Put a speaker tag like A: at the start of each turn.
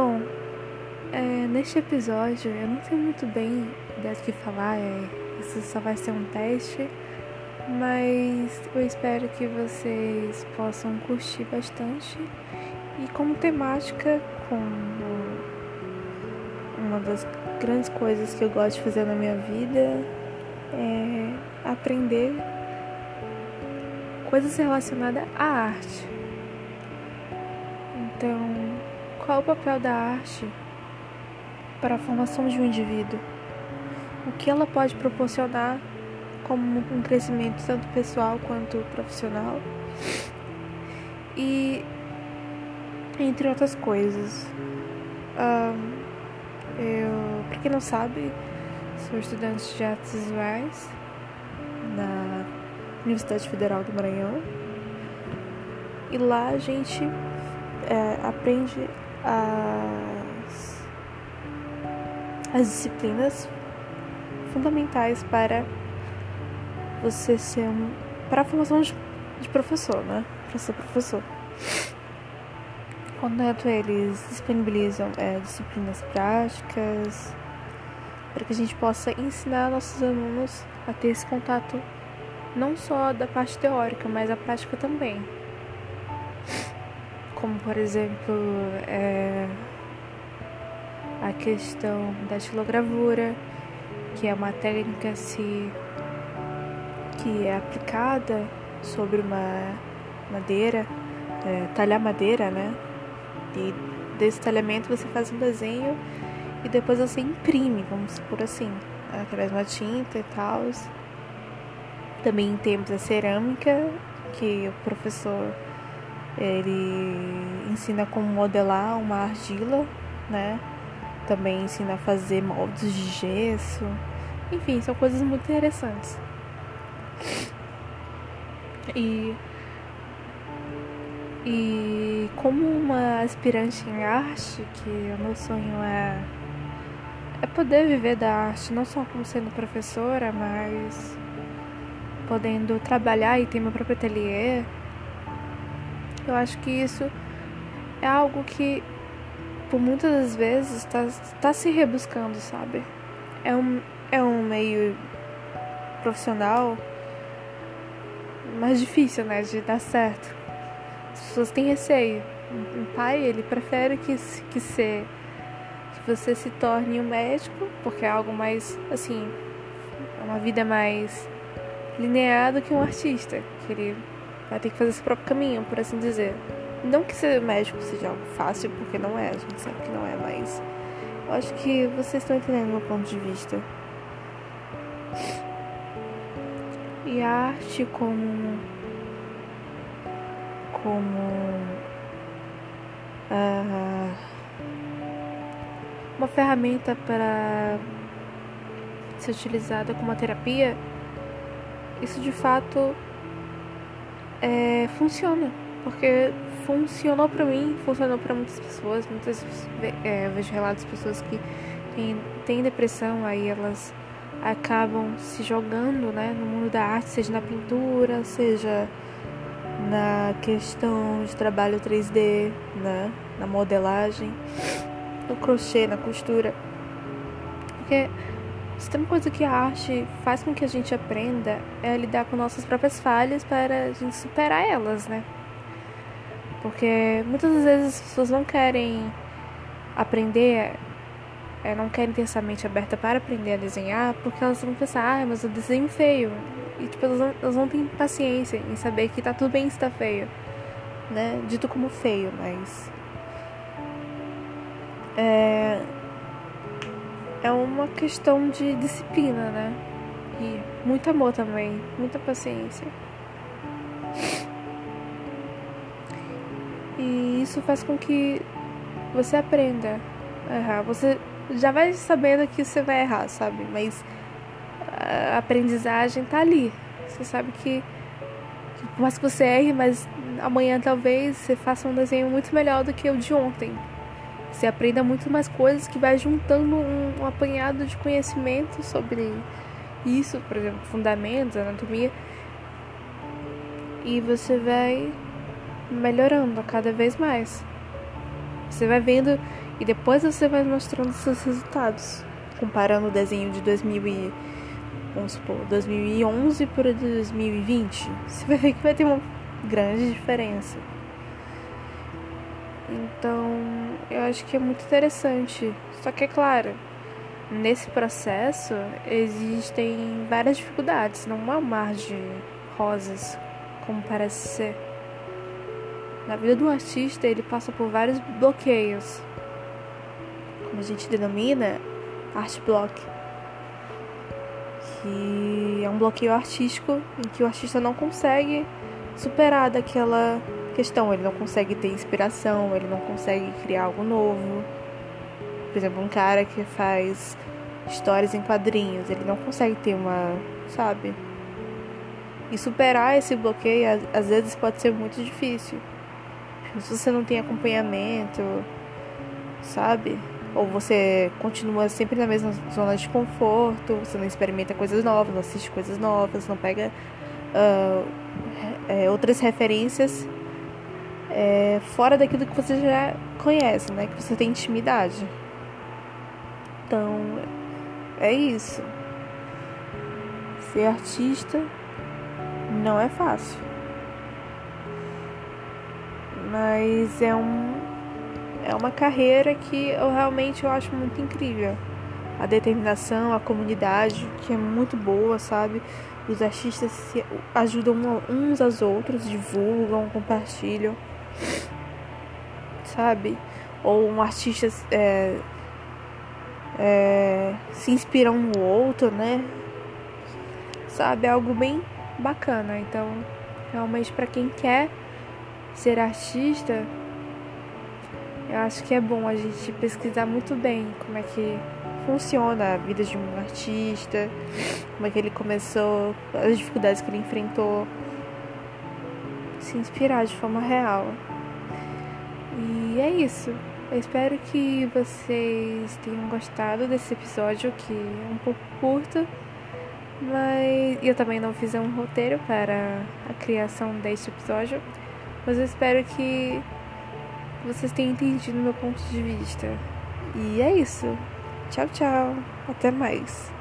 A: Bom, é, neste episódio eu não sei muito bem do que falar, é, isso só vai ser um teste, mas eu espero que vocês possam curtir bastante e como temática, como uma das grandes coisas que eu gosto de fazer na minha vida é aprender coisas relacionadas à arte. Então, qual o papel da arte para a formação de um indivíduo? O que ela pode proporcionar como um crescimento tanto pessoal quanto profissional? E entre outras coisas. Um, eu, para quem não sabe, sou estudante de artes visuais na Universidade Federal do Maranhão. E lá a gente é, aprende as, as disciplinas fundamentais para você ser um, para a formação de, de professor, né? Para ser professor. Contanto eles disponibilizam é, disciplinas práticas para que a gente possa ensinar nossos alunos a ter esse contato não só da parte teórica, mas a prática também. Como por exemplo é, a questão da estilogravura, que é uma técnica se, que é aplicada sobre uma madeira, é, talhar madeira, né? E desse talhamento você faz um desenho e depois você imprime, vamos supor assim, através de uma tinta e tal. Também temos a cerâmica, que o professor ele ensina como modelar uma argila, né? Também ensina a fazer moldes de gesso. Enfim, são coisas muito interessantes. E e como uma aspirante em arte, que o meu sonho é, é poder viver da arte, não só como sendo professora, mas podendo trabalhar e ter meu próprio ateliê, eu acho que isso é algo que por muitas das vezes está tá se rebuscando, sabe? É um, é um meio profissional mais difícil, né, de dar certo as pessoas têm receio. Um pai, ele prefere que, que, ser, que você se torne um médico, porque é algo mais, assim, uma vida mais linear do que um artista, que ele vai ter que fazer seu próprio caminho, por assim dizer. Não que ser médico seja algo fácil, porque não é, a gente sabe que não é, mas eu acho que vocês estão entendendo meu ponto de vista. E a arte como como uh, uma ferramenta para ser utilizada como uma terapia, isso de fato é, funciona, porque funcionou para mim, funcionou para muitas pessoas. Muitas é, eu vejo relatos de pessoas que têm, têm depressão, aí elas acabam se jogando né, no mundo da arte, seja na pintura, seja na questão de trabalho 3D, né? na modelagem, no crochê, na costura. Porque se tem uma coisa que a arte faz com que a gente aprenda é lidar com nossas próprias falhas para a gente superar elas, né? Porque muitas vezes as pessoas não querem aprender, é, não querem ter essa mente aberta para aprender a desenhar, porque elas vão pensar, ah, mas eu desenho feio. E tipo, elas não, elas não têm paciência em saber que tá tudo bem se tá feio. Né? Dito como feio, mas. É. É uma questão de disciplina, né? E muito amor também, muita paciência. E isso faz com que você aprenda a errar. Você já vai sabendo que você vai errar, sabe? Mas a aprendizagem tá ali. Você sabe que, que por mais que você erre, mas amanhã talvez você faça um desenho muito melhor do que o de ontem. Você aprenda muito mais coisas que vai juntando um, um apanhado de conhecimento sobre isso, por exemplo, fundamentos, anatomia. E você vai melhorando cada vez mais. Você vai vendo E depois você vai mostrando seus resultados, comparando o desenho de 2000 e, vamos supor, 2011 para 2020. Você vai ver que vai ter uma grande diferença. Então, eu acho que é muito interessante. Só que é claro, nesse processo existem várias dificuldades, não há um mar de rosas como parece ser. Na vida do artista, ele passa por vários bloqueios, como a gente denomina art block, que é um bloqueio artístico em que o artista não consegue superar daquela questão, ele não consegue ter inspiração, ele não consegue criar algo novo. Por exemplo, um cara que faz histórias em quadrinhos, ele não consegue ter uma, sabe? E superar esse bloqueio às vezes pode ser muito difícil. Se você não tem acompanhamento, sabe? Ou você continua sempre na mesma zona de conforto, você não experimenta coisas novas, não assiste coisas novas, não pega uh, é, outras referências é, fora daquilo que você já conhece, né? Que você tem intimidade. Então, é isso. Ser artista não é fácil. Mas é um é uma carreira que eu realmente eu acho muito incrível. A determinação, a comunidade, que é muito boa, sabe? Os artistas se ajudam uns aos outros, divulgam, compartilham, sabe? Ou um artista é, é, se inspira um no outro, né? Sabe? É algo bem bacana. Então, realmente, para quem quer ser artista, eu acho que é bom a gente pesquisar muito bem como é que funciona a vida de um artista, como é que ele começou, as dificuldades que ele enfrentou, se inspirar de forma real. E é isso. Eu espero que vocês tenham gostado desse episódio que é um pouco curto. Mas eu também não fiz um roteiro para a criação deste episódio. Mas eu espero que vocês tenham entendido meu ponto de vista. E é isso. Tchau, tchau. Até mais.